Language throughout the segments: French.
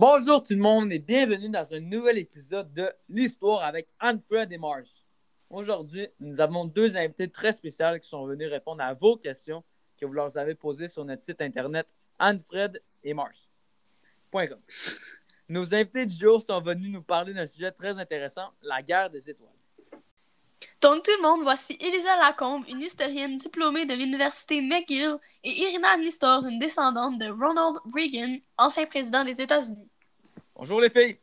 Bonjour tout le monde et bienvenue dans un nouvel épisode de l'Histoire avec Anne-Fred et Mars. Aujourd'hui, nous avons deux invités très spéciaux qui sont venus répondre à vos questions que vous leur avez posées sur notre site internet Anne-Fred et Mars.com. Nos invités du jour sont venus nous parler d'un sujet très intéressant, la guerre des étoiles. Donc tout le monde, voici Elisa Lacombe, une historienne diplômée de l'université McGill, et Irina Nistor, une descendante de Ronald Reagan, ancien président des États-Unis. Bonjour les filles!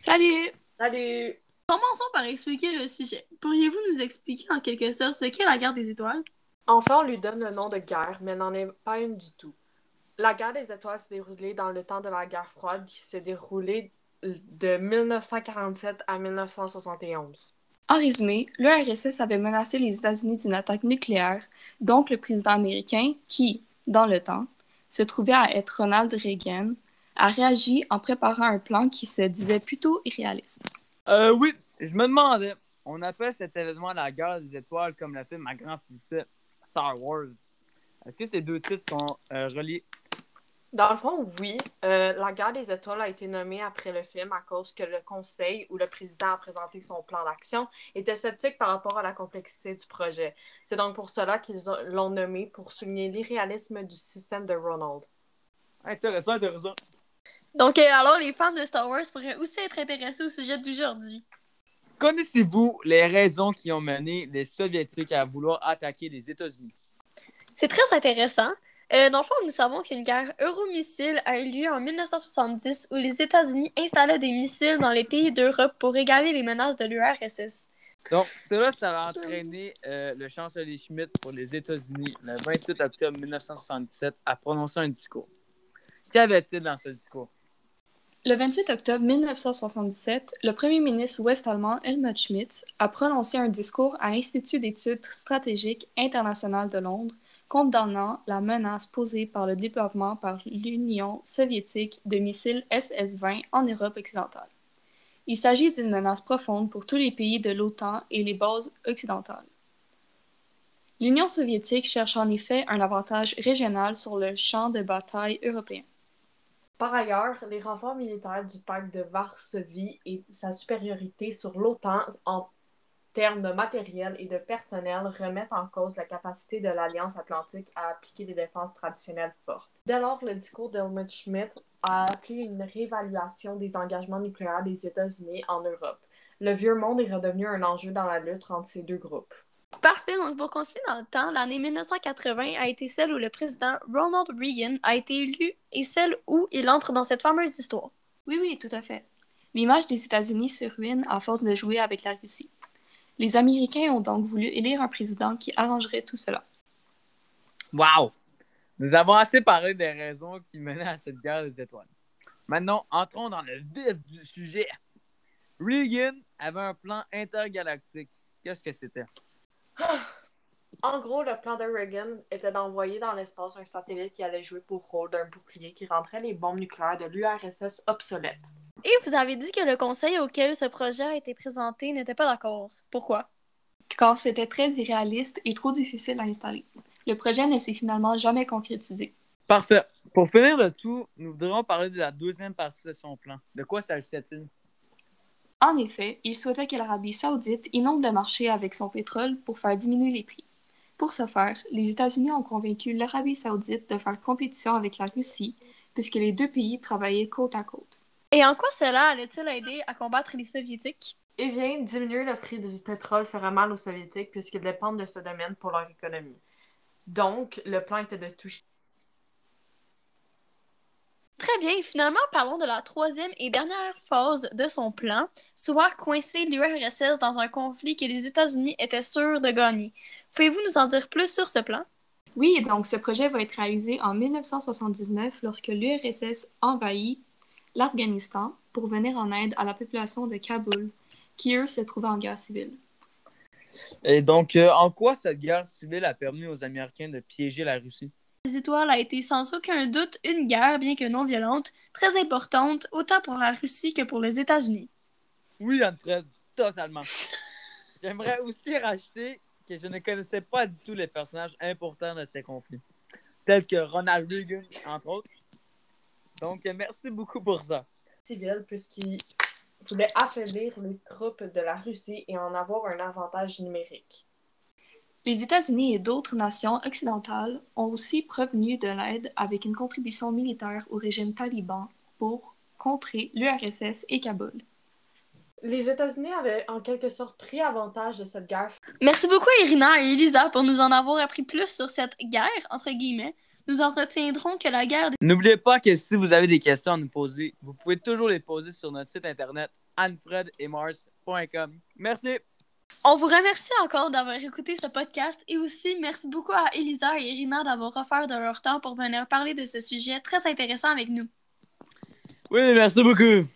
Salut! Salut! Commençons par expliquer le sujet. Pourriez-vous nous expliquer en quelque sorte ce qu'est la guerre des étoiles? Enfin, on lui donne le nom de guerre, mais n'en est pas une du tout. La guerre des étoiles s'est déroulée dans le temps de la guerre froide qui s'est déroulée de 1947 à 1971. En résumé, l'URSS avait menacé les États-Unis d'une attaque nucléaire, donc le président américain, qui, dans le temps, se trouvait à être Ronald Reagan, a réagi en préparant un plan qui se disait plutôt irréaliste. Euh, oui, je me demandais, on appelle cet événement la guerre des étoiles comme le film à grand succès Star Wars. Est-ce que ces deux titres sont euh, reliés? Dans le fond, oui. Euh, la guerre des étoiles a été nommée après le film à cause que le conseil où le président a présenté son plan d'action était sceptique par rapport à la complexité du projet. C'est donc pour cela qu'ils l'ont nommé pour souligner l'irréalisme du système de Ronald. Intéressant, intéressant. Donc euh, alors les fans de Star Wars pourraient aussi être intéressés au sujet d'aujourd'hui. Connaissez-vous les raisons qui ont mené les Soviétiques à vouloir attaquer les États-Unis? C'est très intéressant. Euh, dans le fond, nous savons qu'une guerre euromissile a eu lieu en 1970 où les États-Unis installaient des missiles dans les pays d'Europe pour égaler les menaces de l'URSS. Donc, cela, ça a entraîné euh, le chancelier Schmidt pour les États-Unis le 28 octobre 1977 à prononcer un discours. Qu'avait-il dans ce discours? Le 28 octobre 1977, le premier ministre ouest-allemand Helmut Schmidt a prononcé un discours à l'Institut d'études stratégiques internationales de Londres condamnant la menace posée par le développement par l'Union soviétique de missiles SS-20 en Europe occidentale. Il s'agit d'une menace profonde pour tous les pays de l'OTAN et les bases occidentales. L'Union soviétique cherche en effet un avantage régional sur le champ de bataille européen. Par ailleurs, les renforts militaires du pacte de Varsovie et sa supériorité sur l'OTAN en termes de matériel et de personnel remettent en cause la capacité de l'Alliance atlantique à appliquer des défenses traditionnelles fortes. Dès lors, le discours d'Helmut Schmidt a appelé une réévaluation des engagements nucléaires des États-Unis en Europe. Le vieux monde est redevenu un enjeu dans la lutte entre ces deux groupes. Parfait, donc pour continuer dans le temps, l'année 1980 a été celle où le président Ronald Reagan a été élu et celle où il entre dans cette fameuse histoire. Oui, oui, tout à fait. L'image des États-Unis se ruine à force de jouer avec la Russie. Les Américains ont donc voulu élire un président qui arrangerait tout cela. Wow! Nous avons assez parlé des raisons qui menaient à cette guerre des étoiles. Maintenant, entrons dans le vif du sujet. Reagan avait un plan intergalactique. Qu'est-ce que c'était? En gros, le plan de Reagan était d'envoyer dans l'espace un satellite qui allait jouer pour rôle d'un bouclier qui rendrait les bombes nucléaires de l'URSS obsolètes. Et vous avez dit que le conseil auquel ce projet a été présenté n'était pas d'accord. Pourquoi? Car c'était très irréaliste et trop difficile à installer. Le projet ne s'est finalement jamais concrétisé. Parfait. Pour finir le tout, nous voudrions parler de la deuxième partie de son plan. De quoi s'agissait-il? En effet, il souhaitait que l'Arabie saoudite inonde le marché avec son pétrole pour faire diminuer les prix. Pour ce faire, les États-Unis ont convaincu l'Arabie saoudite de faire compétition avec la Russie, puisque les deux pays travaillaient côte à côte. Et en quoi cela allait-il aider à combattre les Soviétiques? Eh bien, diminuer le prix du pétrole ferait mal aux Soviétiques puisqu'ils dépendent de ce domaine pour leur économie. Donc, le plan était de toucher. Très bien, finalement, parlons de la troisième et dernière phase de son plan, soit coincer l'URSS dans un conflit que les États-Unis étaient sûrs de gagner. Pouvez-vous nous en dire plus sur ce plan? Oui, donc ce projet va être réalisé en 1979 lorsque l'URSS envahit l'Afghanistan pour venir en aide à la population de Kaboul, qui eux se trouvaient en guerre civile. Et donc, euh, en quoi cette guerre civile a permis aux Américains de piéger la Russie? Les étoiles a été sans aucun doute une guerre, bien que non violente, très importante, autant pour la Russie que pour les États-Unis. Oui, Anfred, totalement. J'aimerais aussi rajouter que je ne connaissais pas du tout les personnages importants de ces conflits, tels que Ronald Reagan, entre autres. Donc, merci beaucoup pour ça. Civil, puisqu'il voulait affaiblir les troupes de la Russie et en avoir un avantage numérique. Les États-Unis et d'autres nations occidentales ont aussi provenu de l'aide avec une contribution militaire au régime taliban pour contrer l'URSS et Kaboul. Les États-Unis avaient en quelque sorte pris avantage de cette guerre. Merci beaucoup Irina et Elisa pour nous en avoir appris plus sur cette guerre, entre guillemets. Nous en retiendrons que la guerre... N'oubliez pas que si vous avez des questions à nous poser, vous pouvez toujours les poser sur notre site internet anfredetmars.com. Merci! On vous remercie encore d'avoir écouté ce podcast et aussi merci beaucoup à Elisa et Irina d'avoir offert de leur temps pour venir parler de ce sujet très intéressant avec nous. Oui, merci beaucoup!